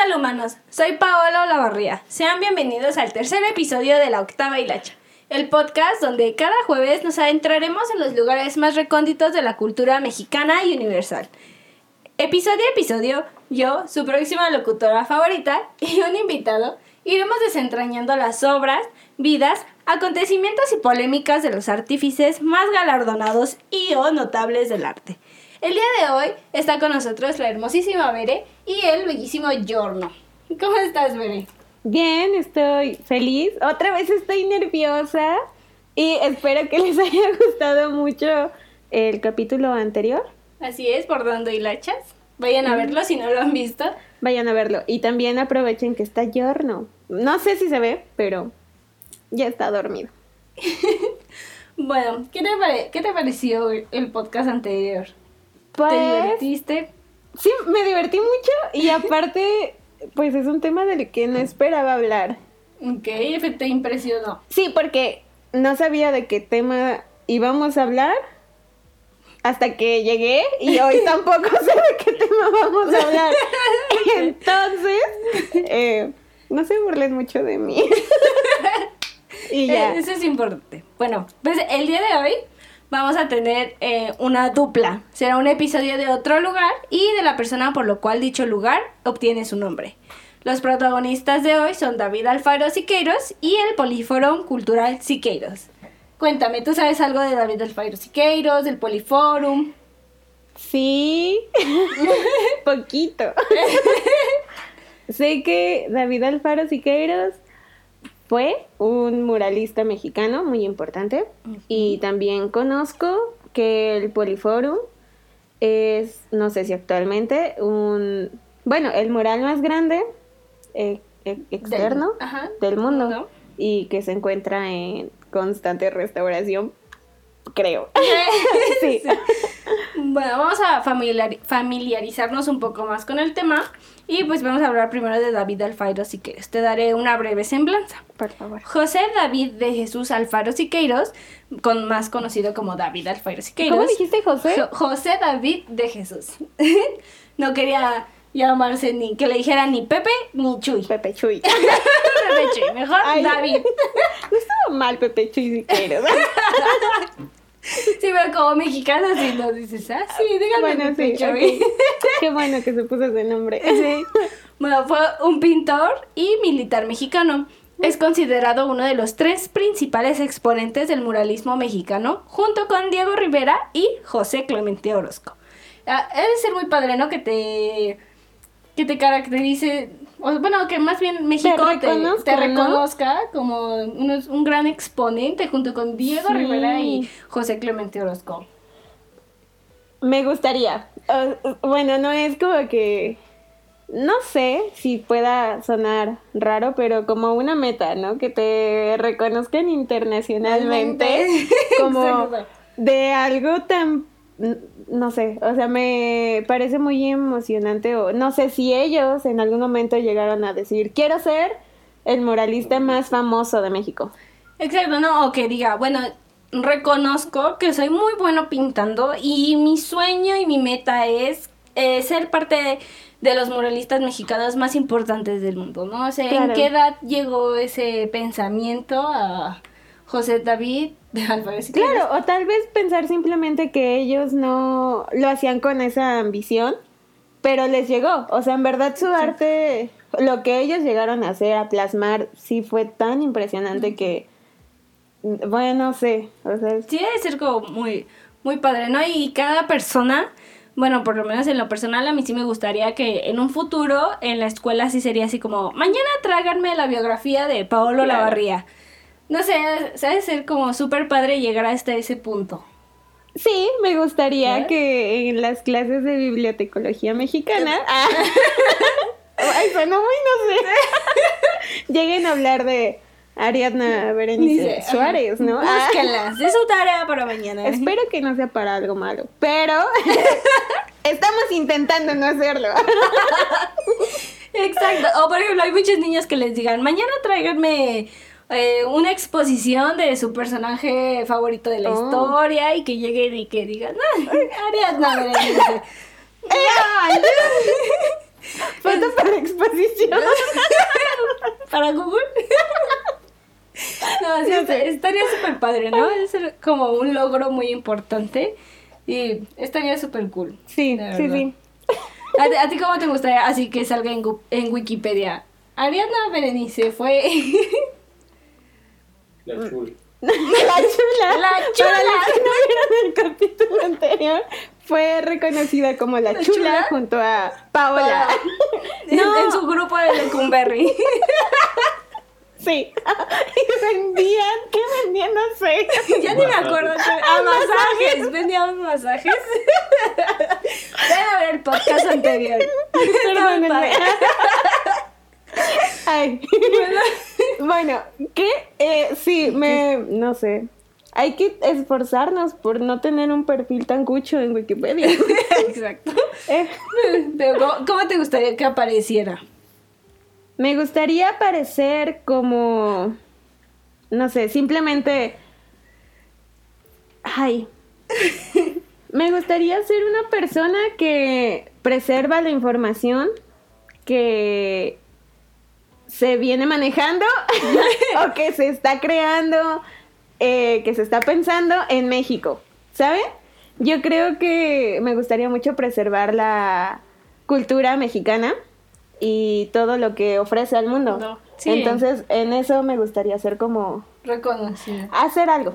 tal humanos? Soy Paola Olavarría. Sean bienvenidos al tercer episodio de La Octava Hilacha, el podcast donde cada jueves nos adentraremos en los lugares más recónditos de la cultura mexicana y universal. Episodio a episodio, yo, su próxima locutora favorita y un invitado, iremos desentrañando las obras, vidas, acontecimientos y polémicas de los artífices más galardonados y o notables del arte. El día de hoy está con nosotros la hermosísima Bere y el bellísimo Giorno. ¿Cómo estás, Bere? Bien, estoy feliz. Otra vez estoy nerviosa y espero que les haya gustado mucho el capítulo anterior. Así es, por dando hilachas. Vayan a verlo si no lo han visto. Vayan a verlo. Y también aprovechen que está Giorno. No sé si se ve, pero ya está dormido. bueno, ¿qué te, ¿qué te pareció el podcast anterior? Pues, ¿Te divertiste? Sí, me divertí mucho y aparte, pues es un tema del que no esperaba hablar. Ok, te impresionó. Sí, porque no sabía de qué tema íbamos a hablar hasta que llegué y hoy tampoco sé de qué tema vamos a hablar. Entonces, eh, no se burlen mucho de mí. y ya. Eso es importante. Bueno, pues el día de hoy vamos a tener eh, una dupla. Será un episodio de otro lugar y de la persona por lo cual dicho lugar obtiene su nombre. Los protagonistas de hoy son David Alfaro Siqueiros y el Poliforum Cultural Siqueiros. Cuéntame, ¿tú sabes algo de David Alfaro Siqueiros, del Poliforum? Sí, poquito. sé que David Alfaro Siqueiros fue un muralista mexicano muy importante y también conozco que el Poliforum es, no sé si actualmente, un, bueno, el mural más grande eh, eh, externo del, mundo, y que se encuentra en constante restauración, creo. sí. Bueno, vamos a familiarizarnos un poco más con el tema y pues vamos a hablar primero de David Alfaro Siqueiros. Te daré una breve semblanza. Por favor. José David de Jesús Alfaro Siqueiros, con, más conocido como David Alfaro Siqueiros. ¿Cómo dijiste José? José David de Jesús. no quería llamarse ni que le dijera ni Pepe ni Chuy. Pepe Chuy. Pepe Chuy, mejor David. no estaba mal Pepe Chuy Siqueiros. Sí, pero como mexicana sí lo dices, ah, sí, dígame. Bueno, sí, Qué bueno que se puso ese nombre. Sí. Bueno, fue un pintor y militar mexicano. Es considerado uno de los tres principales exponentes del muralismo mexicano, junto con Diego Rivera y José Clemente Orozco. Ah, debe ser muy padre, ¿no? Que te, que te caracterice bueno, que más bien México te, reconozca como un, gran exponente junto con Diego Rivera y José Clemente Orozco. Me gustaría. bueno, no es como que. No sé si pueda sonar raro, pero como una meta, ¿no? Que te reconozcan internacionalmente como de algo tan no sé, o sea, me parece muy emocionante o no sé si ellos en algún momento llegaron a decir, quiero ser el moralista más famoso de México. Exacto, no, o que diga, bueno, reconozco que soy muy bueno pintando y mi sueño y mi meta es eh, ser parte de, los muralistas mexicanos más importantes del mundo, ¿no? O sea, ¿en qué edad llegó ese pensamiento a José David de Álvarez. Claro, o tal vez pensar simplemente que ellos no lo hacían con esa ambición, pero les llegó. O sea, en verdad su arte, lo que ellos llegaron a hacer, a plasmar, sí fue tan impresionante que, bueno, no sé. O sea, Sí, debe ser como muy, muy padre, ¿no? Y cada persona bueno, por lo menos en lo personal a mí sí me gustaría que en un futuro en la escuela sí sería así como, mañana tráiganme la biografía de Paolo Lavarría. No sé, sabe ser como súper padre llegar hasta ese punto. Sí, me gustaría que en las clases de bibliotecología mexicana. Ah, ay, suena muy, no sé. lleguen a hablar de Ariadna Berenice Suárez, ¿no? Ah. Búsquenlas, es su tarea para mañana. Espero que no sea para algo malo, pero estamos intentando no hacerlo. Exacto. O por ejemplo, hay muchas niñas que les digan, mañana tráiganme eh, una exposición de su personaje favorito de la oh. historia y que llegue y que digan, ah, Ariadna Foto para exposición. ¿Para Google? No, sí, No estaría súper padre, ¿no? Es como un logro muy importante y estaría súper cool. Sí, sí, sí. ¿A, a ti cómo te gustaría así que salga en, en Wikipedia? Ariana Berenice fue... La chula. La chula. La Para chula. los que no vieron el capítulo anterior, fue reconocida como la, La chula, chula. junto a Paola. en, No. en su grupo de Lecumberri. Sí. Y vendían, ¿qué vendían? No sé. ya ni me acuerdo. A masajes. Vendíamos masajes. Ven a ver el podcast anterior. Perdónenme. Ay. Bueno, ¿qué? Eh, sí, me. No sé. Hay que esforzarnos por no tener un perfil tan cucho en Wikipedia. Exacto. Eh, Pero ¿cómo, cómo te gustaría que apareciera? me gustaría parecer como. No sé, simplemente. Ay. Me gustaría ser una persona que preserva la información que se viene manejando o que se está creando, eh, que se está pensando en México, ¿saben? Yo creo que me gustaría mucho preservar la cultura mexicana y todo lo que ofrece al mundo. No, sí. Entonces, en eso me gustaría hacer como Reconocido. hacer algo.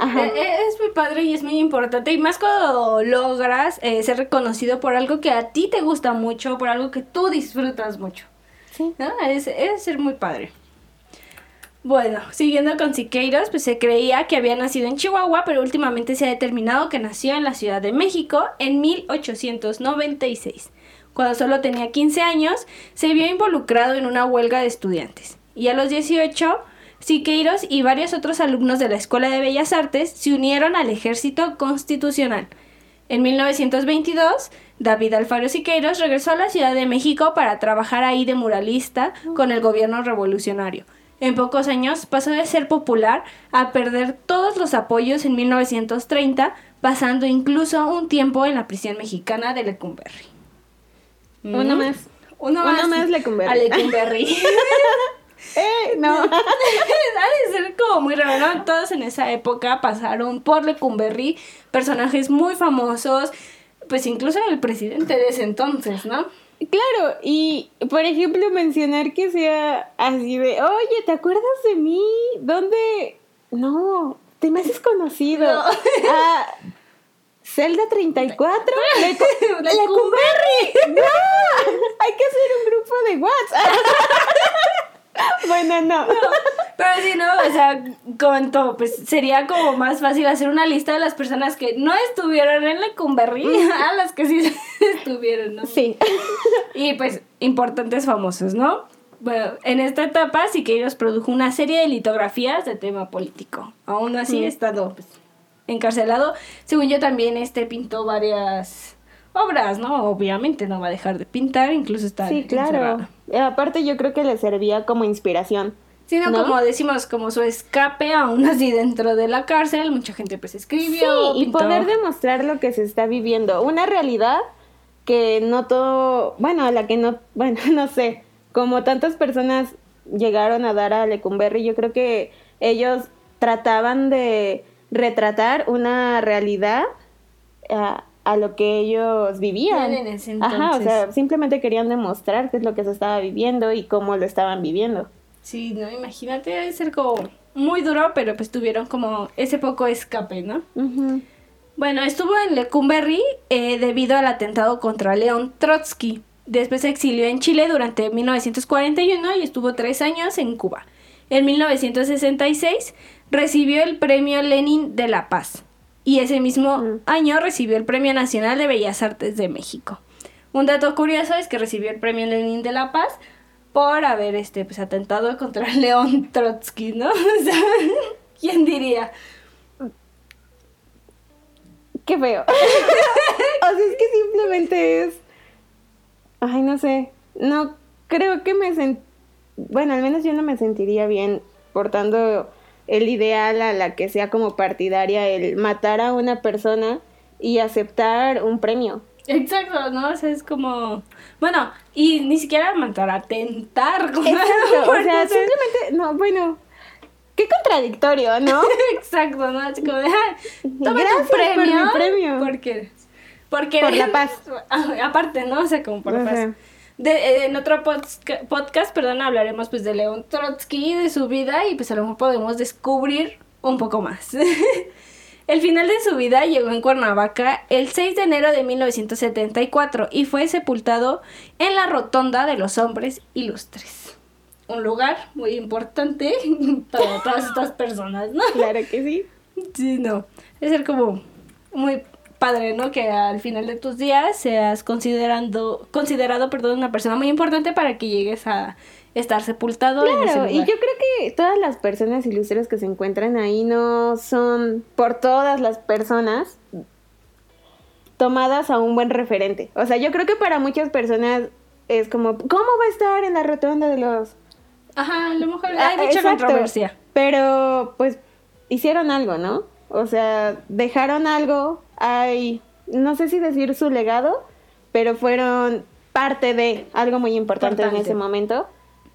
Ajá. Eh, eh, Es muy padre y es muy importante. Y más cuando logras eh, ser reconocido por algo que a ti te gusta mucho, por algo que tú disfrutas mucho. Sí. ¿no? Es, es ser muy padre. Bueno, siguiendo con Siqueiros, pues se creía que había nacido en Chihuahua, pero últimamente se ha determinado que nació en la Ciudad de México en 1896. Cuando solo tenía 15 años, se vio involucrado en una huelga de estudiantes. Y a los 18, Siqueiros y varios otros alumnos de la Escuela de Bellas Artes se unieron al ejército constitucional. En 1922, David Alfaro Siqueiros regresó a la Ciudad de México para trabajar ahí de muralista con el gobierno revolucionario. En pocos años pasó de ser popular a perder todos los apoyos en 1930, pasando incluso un tiempo en la prisión mexicana de Lecumberri. Uno más. Uno, Uno más, más Lecumberri. A Lecumberri. Eh, no. ha de ser como muy raro, ¿no? Todos en esa época pasaron por Lecumberri, personajes muy famosos, pues incluso el presidente de ese entonces, ¿no? Claro, y por ejemplo mencionar que sea así de, oye, ¿te acuerdas de mí? ¿Dónde? No, te me haces conocido. No. Ah, Zelda 34. Lecu- Lecumberri. Lecumberri. No, hay que hacer un grupo de WhatsApp. bueno, no. Pero sí, ¿no? O sea, comentó, pues sería como más fácil hacer una lista de las personas que no estuvieron en Lecumberri a las que sí estuvieron, ¿no? Sí. Y pues importantes famosos, ¿no? Bueno, en esta etapa Siqueiros produjo una serie de litografías de tema político. Aún así, Mm. estando pues, encarcelado, según yo también este pintó varias obras, ¿no? Obviamente no va a dejar de pintar, incluso está Sí, claro. Aparte yo creo que le servía como inspiración. Sino ¿No? como decimos, como su escape aún así dentro de la cárcel, mucha gente pues escribió, Sí, y poder demostrar lo que se está viviendo. Una realidad que no todo, bueno, a la que no, bueno, no sé, como tantas personas llegaron a dar a Lecumberri, yo creo que ellos trataban de retratar una realidad a, a lo que ellos vivían. En ese Ajá, o sea, simplemente querían demostrar qué es lo que se estaba viviendo y cómo lo estaban viviendo. Sí, no, imagínate, debe ser como muy duro, pero pues tuvieron como ese poco escape, ¿no? Bueno, estuvo en Lecumberri eh, debido al atentado contra León Trotsky. Después se exilió en Chile durante 1941 y estuvo tres años en Cuba. En 1966 recibió el Premio Lenin de la Paz y ese mismo Mm. año recibió el Premio Nacional de Bellas Artes de México. Un dato curioso es que recibió el Premio Lenin de la Paz por haber este pues atentado contra León Trotsky, ¿no? O sea, ¿quién diría? Qué feo. o sea, es que simplemente es. Ay, no sé. No creo que me sent... Bueno, al menos yo no me sentiría bien portando el ideal a la que sea como partidaria el matar a una persona y aceptar un premio. Exacto, ¿no? O sea, es como... Bueno, y ni siquiera matar, atentar. Exacto, o sea, simplemente, no, bueno, qué contradictorio, ¿no? Exacto, ¿no? Así como ah, toma Gracias tu por mi premio. premio. Porque... Porque... Por la paz. Aparte, ¿no? O sea, como por la paz. sea. De, eh, en otro podca- podcast, perdón, hablaremos pues de León Trotsky, de su vida y pues a lo mejor podemos descubrir un poco más. El final de su vida llegó en Cuernavaca el 6 de enero de 1974 y fue sepultado en la Rotonda de los Hombres Ilustres. Un lugar muy importante para todas estas personas, ¿no? Claro que sí. Sí, no. Es ser como muy padre, ¿no? Que al final de tus días seas considerando, considerado, perdón, una persona muy importante para que llegues a estar sepultado en ese lugar. y yo creo que todas las personas ilustres que se encuentran ahí no son por todas las personas tomadas a un buen referente. O sea, yo creo que para muchas personas es como, ¿cómo va a estar en la rotonda de los... Ajá, a lo mejor Ah, hay mucha exacto. controversia. Pero pues hicieron algo, ¿no? O sea, dejaron algo, hay, no sé si decir su legado, pero fueron parte de algo muy importante, en ese momento.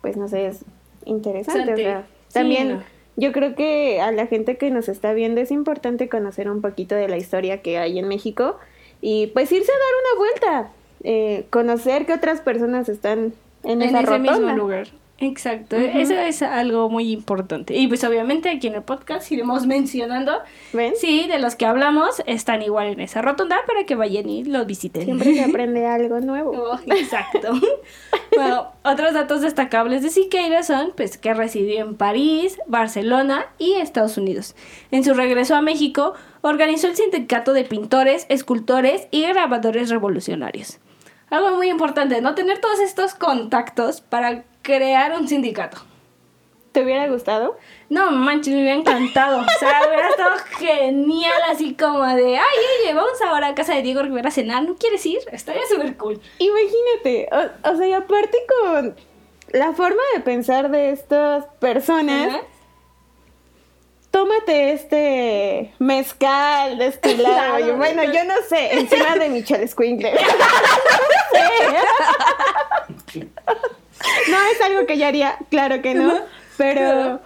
Pues no sé, es interesante. o sea, Sí, también no. yo creo que a la gente que nos está viendo es importante conocer un poquito de la historia que hay en México y pues irse a dar una vuelta, eh, conocer que otras personas están en, En esa ese mismo lugar. Exacto, Ujú. eso es algo muy importante. Y pues obviamente aquí en el podcast iremos mencionando, ¿Ven? sí, de los que hablamos están igual en esa rotonda para que vayan y lo visiten. Siempre se aprende algo nuevo. Oh, exacto. bueno, otros datos destacables de Siqueira son pues, que residió en París, Barcelona y Estados Unidos. En su regreso a México, organizó el Sindicato de Pintores, Escultores y Grabadores Revolucionarios. Algo muy importante, ¿no? Tener todos estos contactos para crear un sindicato. ¿Te hubiera gustado? No, manches, me hubiera encantado. O sea, hubiera estado genial, así como de, ay, oye, vamos ahora a casa de Diego Rivera a cenar, ¿no quieres ir? Estaría súper cool. Imagínate, o, o sea, y aparte con la forma de pensar de estas personas, tómate este mezcal destilado. Claro, bueno, yo no sé, encima de Michelle Squinkler. no es algo que yo haría, claro que no, pero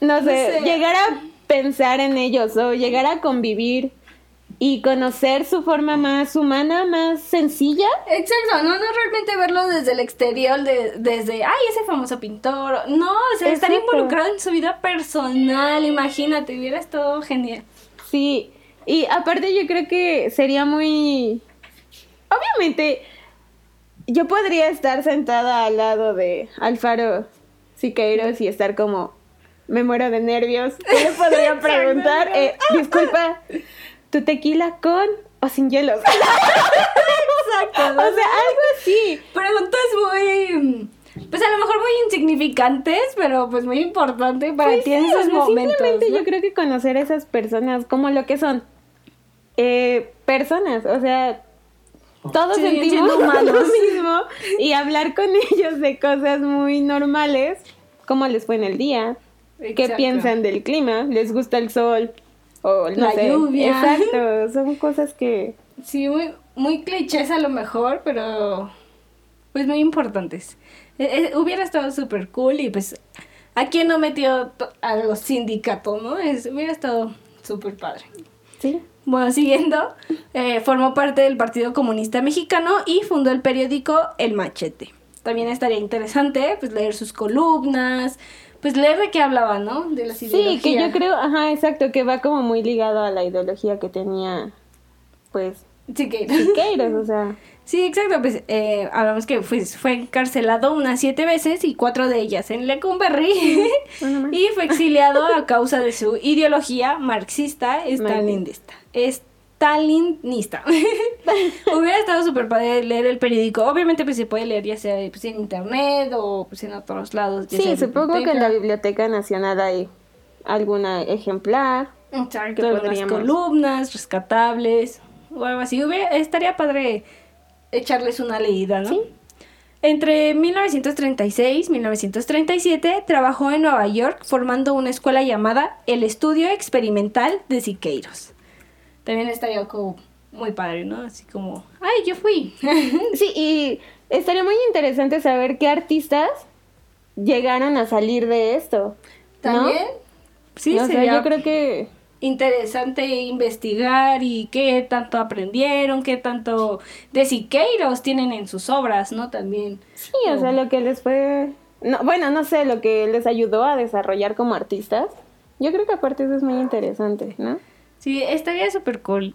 no sé, llegar a pensar en ellos o llegar a convivir y conocer su forma más humana, más sencilla. Exacto, no, no realmente verlo desde el exterior, de- desde, ay, ese famoso pintor. No, o sea, estar involucrado en su vida personal, imagínate, hubiera estado genial. Sí, y aparte yo creo que sería muy... Obviamente, yo podría estar sentada al lado de Alfaro Siqueiros y estar como, me muero de nervios. Yo le podría preguntar, eh, disculpa, ¿tu tequila con o sin hielos? Exacto. o sea, algo así. Preguntas muy, pues a lo mejor muy insignificantes, pero pues muy importante para Pues ti en sí, esos o sea, momentos. Simplemente ¿no? yo creo que conocer a esas personas como lo que son. Eh, personas, o sea, todos Sí, sentimos lo mismo y hablar con ellos de cosas muy normales, cómo les fue en el día, qué piensan del clima, les gusta el sol o no La sé. lluvia. Exacto, son cosas que Sí, muy, muy clichés a lo mejor, pero pues muy importantes. Eh, eh, hubiera estado súper cool y pues a quién no metió a los sindicatos, ¿no? Es, hubiera estado súper padre. sí. Bueno, siguiendo, eh, formó parte del Partido Comunista Mexicano y fundó el periódico El Machete. También estaría interesante pues leer sus columnas, pues leer de qué hablaba, ¿no? De las Sí, que yo creo, ajá, exacto, que va como muy ligado a la ideología que tenía pues Sí, que... Siqueiros, o sea, Sí, exacto. Pues eh, hablamos que pues, fue encarcelado unas siete veces y cuatro de ellas en Lecumberri. Bueno, y fue exiliado a causa de su ideología marxista stalinista. Stalinista. Hubiera estado súper padre leer el periódico. Obviamente pues se puede leer ya sea pues, en internet o pues, en otros lados. Sí, supongo que en la Biblioteca Nacional hay alguna ejemplar. Exacto, que unas podríamos- columnas rescatables o algo así. Hubiera- estaría padre echarles una leída, ¿no? Sí. Entre 1936 y 1937 trabajó en Nueva York formando una escuela llamada el Estudio Experimental de Siqueiros. También estaría como muy padre, ¿no? Así como, ay, yo fui. Sí, y estaría muy interesante saber qué artistas llegaron a salir de esto. ¿no? También, sí, O sea, yo creo que interesante investigar y qué tanto aprendieron, qué tanto de Siqueiros tienen en sus obras, ¿no? También. sí, o sea, lo que les fue no, bueno, no sé, lo que les ayudó a desarrollar como artistas. Yo creo que aparte eso es muy interesante, ¿no? Sí, estaría súper cool,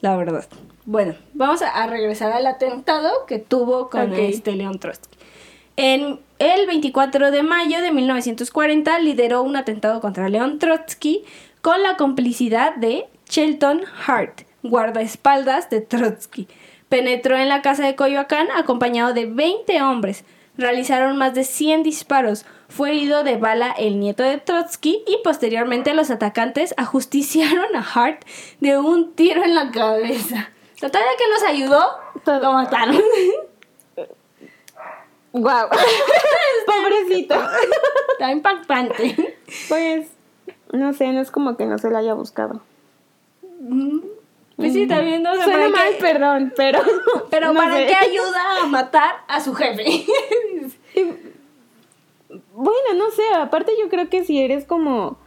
la verdad. Bueno, vamos a, regresar al atentado que tuvo con Ok. este León Trotsky. En el 24 de mayo de 1940 lideró un atentado contra León Trotsky con la complicidad de Shelton Hart, guardaespaldas de Trotsky. Penetró en la casa de Coyoacán acompañado de 20 hombres. Realizaron más de 100 disparos. Fue herido de bala el nieto de Trotsky y posteriormente los atacantes ajusticiaron a Hart de un tiro en la cabeza. Total que los ayudó, lo mataron. ¡Wow! Pobrecito. Está impactante. Pues, no sé, no es como que no se lo haya buscado. Pues sí, también no sé Suena mal, qué- perdón, pero. Pero no ¿para sé. qué ayuda a matar a su jefe? Bueno, no sé, aparte yo creo que si eres como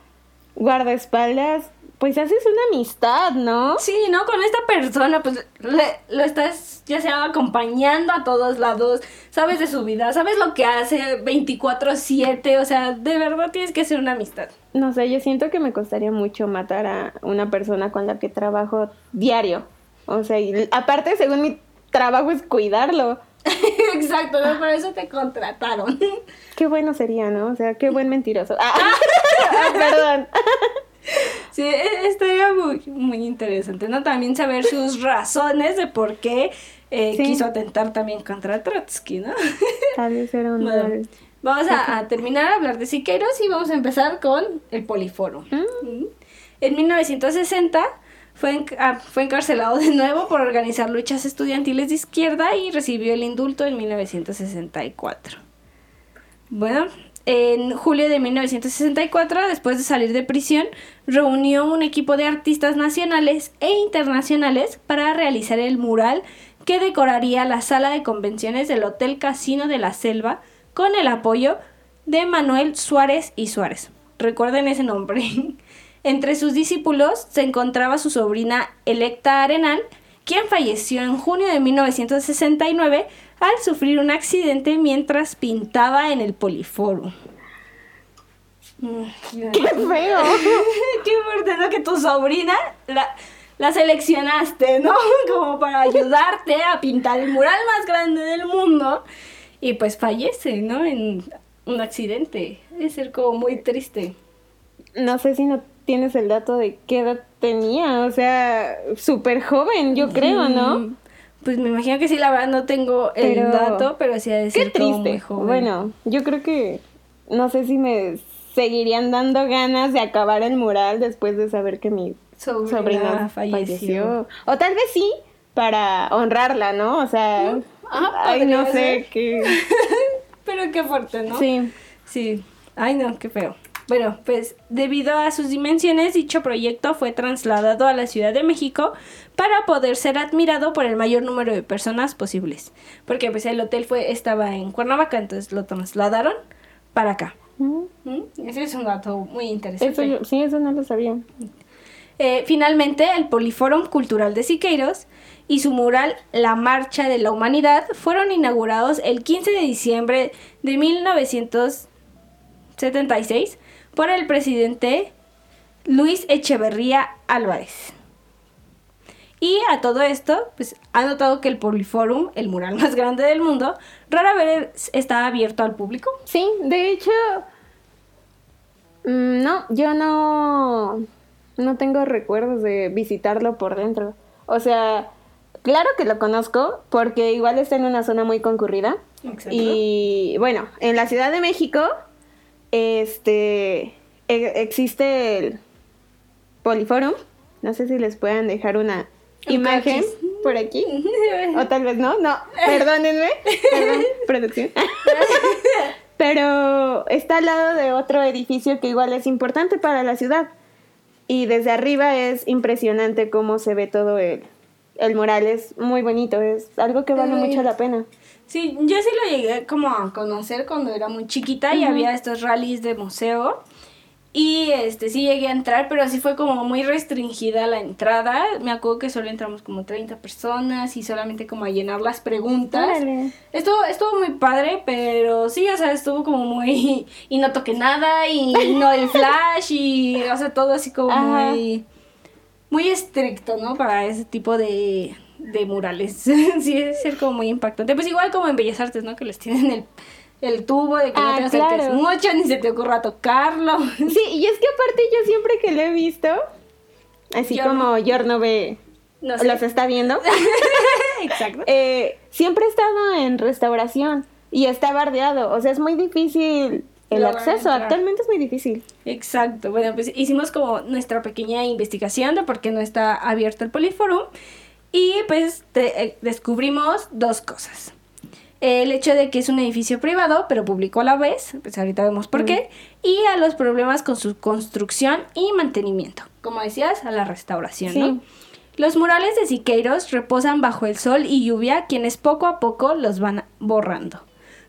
guardaespaldas, pues haces una amistad, ¿no? Sí, ¿no? Con esta persona, pues le- lo estás ya sea acompañando a todos lados, sabes de su vida, sabes lo que hace 24/7, o sea, de verdad tienes que hacer una amistad. No sé, yo siento que me costaría mucho matar a una persona con la que trabajo diario. O sea, y aparte, según mi trabajo es cuidarlo. Exacto, ¿no? por eso te contrataron. Qué bueno sería, ¿no? O sea, qué buen mentiroso. Ah, perdón. Sí, e- estaría muy, muy interesante, ¿no? También saber sus razones de por qué eh, Sí. quiso atentar también contra Trotsky, ¿no? Tal vez era un Bueno, vamos a, a terminar a hablar de Siqueiros y vamos a empezar con el Poliforo. Mm. En 1960 fue, enc- ah, fue encarcelado de nuevo por organizar luchas estudiantiles de izquierda y recibió el indulto en 1964. Bueno, en julio de 1964, después de salir de prisión, reunió un equipo de artistas nacionales e internacionales para realizar el mural que decoraría la sala de convenciones del Hotel Casino de la Selva con el apoyo de Manuel Suárez y Suárez. Recuerden ese nombre. Entre sus discípulos se encontraba su sobrina Electa Arenal, quien falleció en junio de 1969 al sufrir un accidente mientras pintaba en el Poliforum. Mm, ¡Qué feo! Qué fuerte, ¿no? Que tu sobrina la, la seleccionaste, ¿no? Como para ayudarte a pintar el mural más grande del mundo. Y pues fallece, ¿no? En un accidente. Debe ser como muy triste. No sé si no tienes el dato de qué edad tenía. O sea, súper joven, yo creo, ¿no? Pues me imagino que sí, la verdad no tengo el Pero- dato, pero sí ha de Qué ser como muy triste. joven. Bueno, yo creo que no sé si me seguirían dando ganas de acabar el mural después de saber que mi sobrina, sobrina falleció. falleció. O tal vez sí, para honrarla, ¿no? O sea, Ah, ay, no sé qué. Pero qué fuerte, ¿no? Sí. Sí. Ay, no, qué feo. Bueno, pues debido a sus dimensiones, dicho proyecto fue trasladado a la Ciudad de México para poder ser admirado por el mayor número de personas posibles. Porque pues el hotel fue estaba en Cuernavaca, entonces lo trasladaron para acá. Mm, ¿Mm? Ese es un dato muy interesante. Eso sí, eso no lo sabía. Eh, finalmente, el Poliforum Cultural de Siqueiros y su mural La Marcha de la Humanidad fueron inaugurados el 15 de diciembre de 1976 por el presidente Luis Echeverría Álvarez. Y a todo esto, pues ha notado que el Poliforum, el mural más grande del mundo, rara vez está abierto al público. Sí, de hecho, mm, no, yo no, no tengo recuerdos de visitarlo por dentro. O sea, claro que lo conozco porque igual está en una zona muy concurrida. Exacto. Y bueno, en la Ciudad de México, este, e- existe el Poliforum. No sé si les puedan dejar una Un imagen por aquí. O tal vez no, no, perdónenme. Perdón, producción. Pero está al lado de otro edificio que igual es importante para la ciudad. Y desde arriba es impresionante cómo se ve todo el, el mural es muy bonito, es algo que vale mucho la pena. Sí, yo sí lo llegué como a conocer cuando era muy chiquita y había estos rallies de museo. Y este sí llegué a entrar, pero sí fue como muy restringida la entrada. Me acuerdo que solo entramos como 30 personas y solamente como a llenar las preguntas. Órale. Estuvo, estuvo muy padre, pero sí, o sea, estuvo como muy... Y no toqué nada, y no el flash, y... O sea, todo así como Ajá. muy... Muy estricto, ¿no? Para ese tipo de, de murales. sí, es ser como muy impactante. Pues igual como en Bellas Artes, ¿no? Que les tienen el, el tubo de que no Ah, te acerques claro. mucho, ni se te ocurra tocarlo. Sí, y es que aparte yo siempre que lo he visto, así Yorno. como Yorno ve, No sé. los está viendo, Exacto. eh, siempre he estado en restauración y está bardeado, o sea, es muy difícil el Lograr acceso, actualmente es muy difícil. Exacto. Bueno, pues hicimos como nuestra pequeña investigación de por qué no está abierto el Poliforum. Y pues te- eh, descubrimos dos cosas. El hecho de que es un edificio privado, pero público a la vez, pues ahorita vemos por qué, y a los problemas con su construcción y mantenimiento. Como decías, a la restauración, Sí. ¿no? Los murales de Siqueiros reposan bajo el sol y lluvia, quienes poco a poco los van borrando.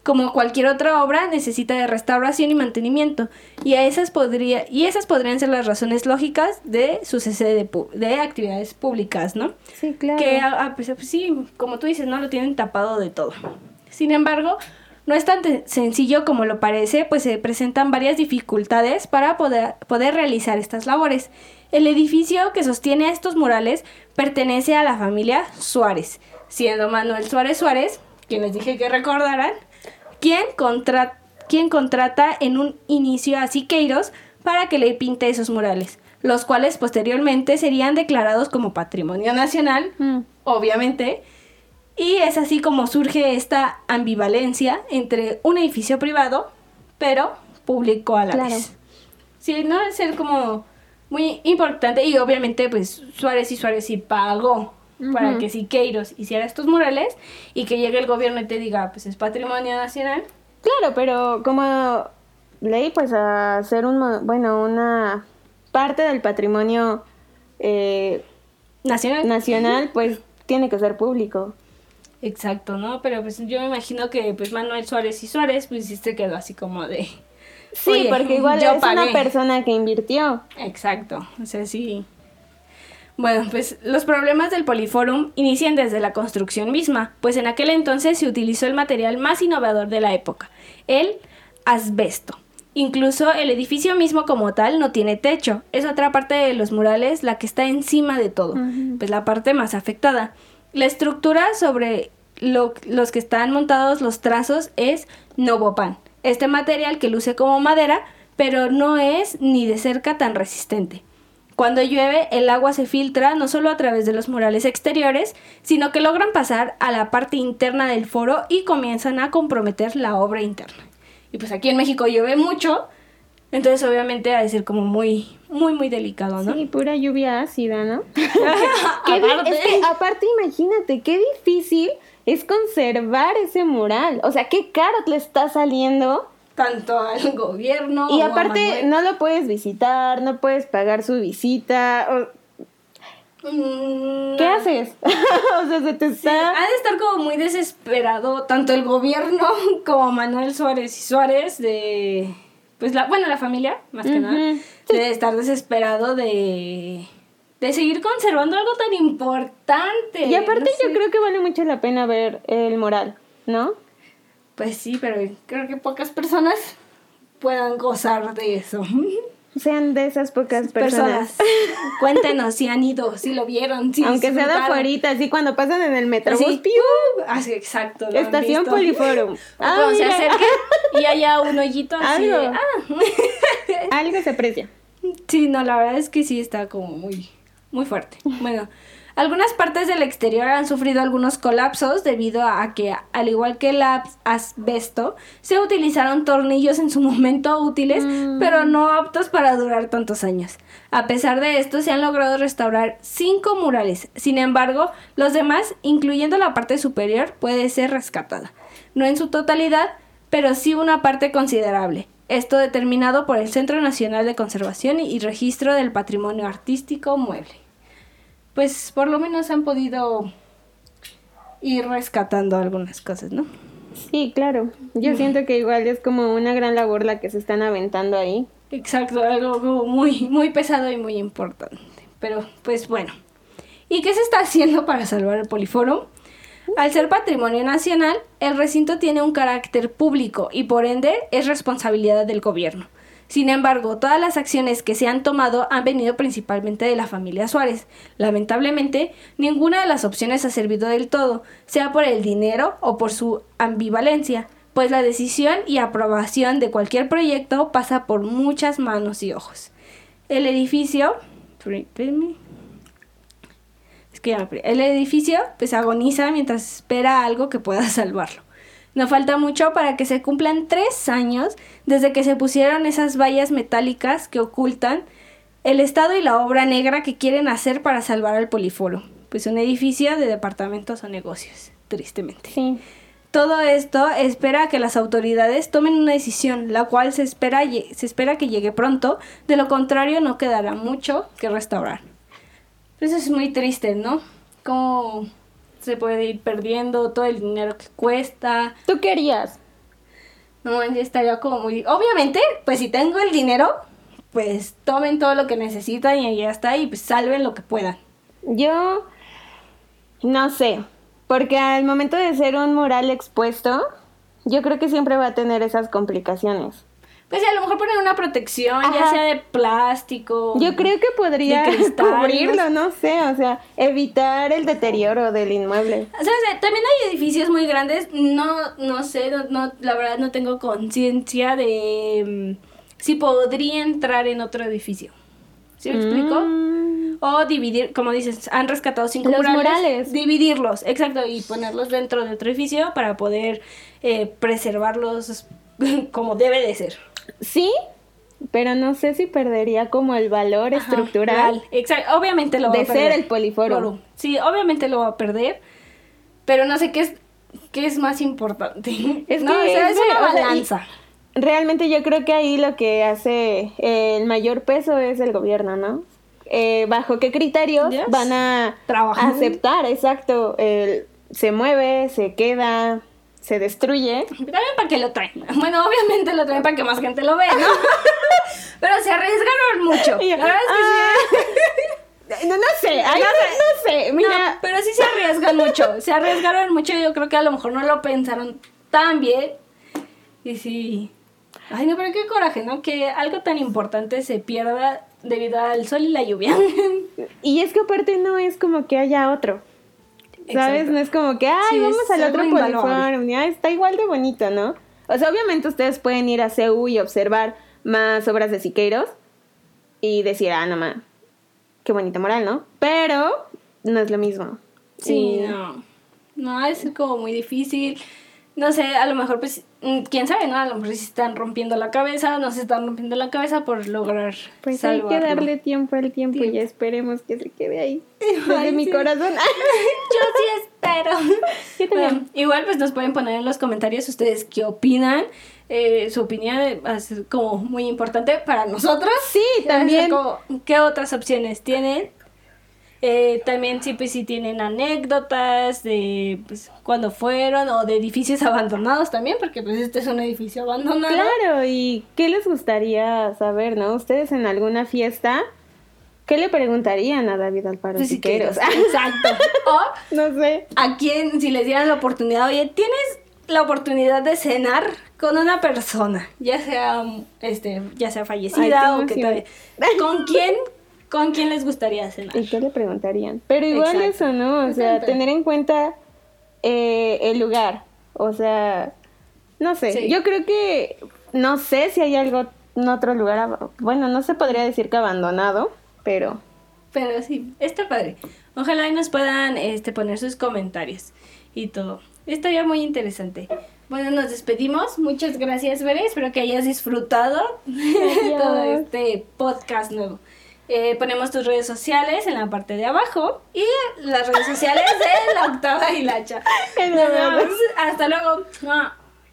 Como cualquier otra obra, necesita de restauración y mantenimiento, y, a esas, podría, y esas podrían ser las razones lógicas de su cese de, de actividades públicas, ¿no? Sí, claro. Que, ah, ah, pues, sí, como tú dices, no lo tienen tapado de todo. Sin embargo, no es tan sencillo como lo parece, pues se presentan varias dificultades para poder, poder realizar estas labores. El edificio que sostiene a estos murales pertenece a la familia Suárez, siendo Manuel Suárez Suárez, quien les dije que recordaran, quien, contra- quien contrata en un inicio a Siqueiros para que le pinte esos murales, los cuales posteriormente serían declarados como patrimonio nacional, Mm. obviamente, y es así como surge esta ambivalencia entre un edificio privado, pero público a la Claro. vez. Sí, no es ser como muy importante y obviamente pues Suárez y Suárez sí pagó para que Siqueiros hiciera estos murales y que llegue el gobierno y te diga pues es patrimonio nacional. Claro, pero como ley, pues a ser un, bueno, una parte del patrimonio eh, Nacional. nacional, pues tiene que ser público. Exacto, ¿no? Pero pues yo me imagino que pues Manuel Suárez y Suárez pues sí se quedó así como de... Sí, Oye, porque igual yo es una persona que invirtió. Exacto, o sea, sí. Bueno, pues los problemas del Poliforum inician desde la construcción misma, pues en aquel entonces se utilizó el material más innovador de la época, el asbesto. Incluso el edificio mismo como tal no tiene techo, es otra parte de los murales la que está encima de todo, pues la parte más afectada. La estructura sobre lo- los que están montados los trazos es Novopan, este material que luce como madera, pero no es ni de cerca tan resistente. Cuando llueve, el agua se filtra no solo a través de los murales exteriores, sino que logran pasar a la parte interna del foro y comienzan a comprometer la obra interna. Y pues aquí en México llueve mucho, entonces obviamente ha de ser como muy, muy, muy delicado, ¿no? Sí, pura lluvia ácida, ¿no? Aparte. es que aparte imagínate, qué difícil es conservar ese mural. O sea, qué caro le está saliendo. Tanto al gobierno. Y aparte no lo puedes visitar, no puedes pagar su visita. o- Mm, ¿Qué haces? o sea, se te Sí, ha de estar como muy desesperado tanto el gobierno como Manuel Suárez y Suárez de pues la bueno la familia más que nada de estar desesperado de de seguir conservando algo tan importante Y aparte no yo sé. creo que vale mucho la pena ver el mural, ¿no? Pues sí pero creo que pocas personas puedan gozar de eso Sean de esas pocas personas. cuéntenos si han ido si lo vieron si Aunque sea de afuera, así cuando pasan en el metrobús. Así. ¡uh! así exacto Estación. Poliforum. Ah, se acerquen y haya un hoyito así de, Algo. ah. Algo se aprecia. Sí, no, la verdad es que sí está como muy, muy fuerte. Bueno, algunas partes del exterior han sufrido algunos colapsos debido a que, al igual que el as- asbesto, se utilizaron tornillos en su momento útiles, Mm. pero no aptos para durar tantos años. A pesar de esto, se han logrado restaurar cinco murales. Sin embargo, los demás, incluyendo la parte superior, puede ser rescatada. No en su totalidad, pero sí una parte considerable. Esto determinado por el Centro Nacional de Conservación y Registro del Patrimonio Artístico Mueble. Pues por lo menos han podido ir rescatando algunas cosas, ¿no? Sí, claro. Yo siento que igual es como una gran labor la que se están aventando ahí. Exacto, algo muy, muy pesado y muy importante. Pero, pues bueno. ¿Y qué se está haciendo para salvar el Poliforo? Al ser patrimonio nacional, el recinto tiene un carácter público y por ende es responsabilidad del gobierno. Sin embargo, todas las acciones que se han tomado han venido principalmente de la familia Suárez. Lamentablemente, ninguna de las opciones ha servido del todo, sea por el dinero o por su ambivalencia, pues la decisión y aprobación de cualquier proyecto pasa por muchas manos y ojos. El edificio... El edificio pues agoniza mientras espera algo que pueda salvarlo. No falta mucho para que se cumplan tres años desde que se pusieron esas vallas metálicas que ocultan el estado y la obra negra que quieren hacer para salvar al poliforo. Pues un edificio de departamentos o negocios, tristemente. Sí. Todo esto espera que las autoridades tomen una decisión, la cual se espera, se espera que llegue pronto, de lo contrario no quedará mucho que restaurar. Pues eso es muy triste, ¿no? Como se puede ir perdiendo todo el dinero que cuesta. ¿Tú querías? No, ya estaría como muy... Obviamente, pues si tengo el dinero, pues tomen todo lo que necesitan y ya está y pues salven lo que puedan. Yo no sé, porque al momento de ser un mural expuesto, yo creo que siempre va a tener esas complicaciones. Pues a lo mejor poner una protección, ya sea de plástico. Yo creo que podría cubrirlo, no sé, o sea, evitar el deterioro del inmueble. O sea, también hay edificios muy grandes, no, no sé, no, la verdad no tengo conciencia de mm, si podría entrar en otro edificio. ¿Sí me explico? Mm. O dividir, como dices, han rescatado cinco Los murales, Dividirlos, exacto, y ponerlos dentro de otro edificio para poder eh, preservarlos como debe de ser. Sí, pero no sé si perdería como el valor estructural. Exacto, obviamente lo va a perder. De ser el poliforo. Sí, obviamente lo va a perder, pero no sé qué es, qué es más importante. Es no, que es, una balanza. realmente yo creo que ahí lo que hace el mayor peso es el gobierno, ¿no? Eh, bajo qué criterios van a aceptar, exacto, el, se mueve, se queda, se destruye. También para que lo traen. Bueno, obviamente lo traen para que más gente lo vea, ¿no? Pero se arriesgaron mucho. La verdad es que sí. Ah, no, sé, no, sé, mira. pero sí se arriesgan mucho, se arriesgaron mucho yo creo que a lo mejor no lo pensaron tan bien. Y sí. Ay, no, pero qué coraje, ¿no? Que algo tan importante se pierda debido al sol y la lluvia. Y es que aparte no es como que haya otro. ¿Sabes? No es como que, ay, vamos al otro poliforum, ya está igual de bonito, ¿no? O sea, obviamente ustedes pueden ir a CEU y observar más obras de Siqueiros y decir, ah, no más, qué bonito moral, ¿no? Pero no es lo mismo. Sí, no. No, es como muy difícil no sé, a lo mejor pues, quién sabe, ¿no? A lo mejor si se están rompiendo la cabeza, no se están rompiendo la cabeza por lograr Pues hay que darle tiempo al tiempo, y esperemos que se quede ahí. Desde mi corazón. Yo sí espero. Yo también. igual pues nos pueden poner en los comentarios ustedes qué opinan. Eh, su opinión es como muy importante para nosotros. Sí, también. ¿Qué otras opciones tienen? Eh, también sí, pues sí tienen anécdotas de pues, cuando fueron o de edificios abandonados también, porque pues este es un edificio abandonado. Claro, y ¿qué les gustaría saber, no? Ustedes en alguna fiesta, ¿qué le preguntarían a David Alfaro pues Siqueiros? Exacto. O, no sé. ¿A quién, si les dieran la oportunidad, oye, tienes la oportunidad de cenar con una persona, ya sea este, ya sea fallecida o que te... ¿Con quién ¿Con quién les gustaría cenar? ¿Y qué le preguntarían? Pero igual eso, ¿no? O sea, tener en cuenta eh, el lugar. O sea, no sé. Yo creo que no sé si hay algo en otro lugar. Bueno, no se podría decir que abandonado, pero. Pero sí, está padre. Ojalá y nos puedan este, poner sus comentarios y todo. Estaría muy interesante. Bueno, nos despedimos. Muchas gracias, Bere. Espero que hayas disfrutado todo este podcast nuevo. Eh, ponemos tus redes sociales en la parte de abajo y las redes sociales de la octava hilacha. Nos vemos. Hasta luego.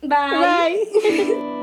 Bye. Bye.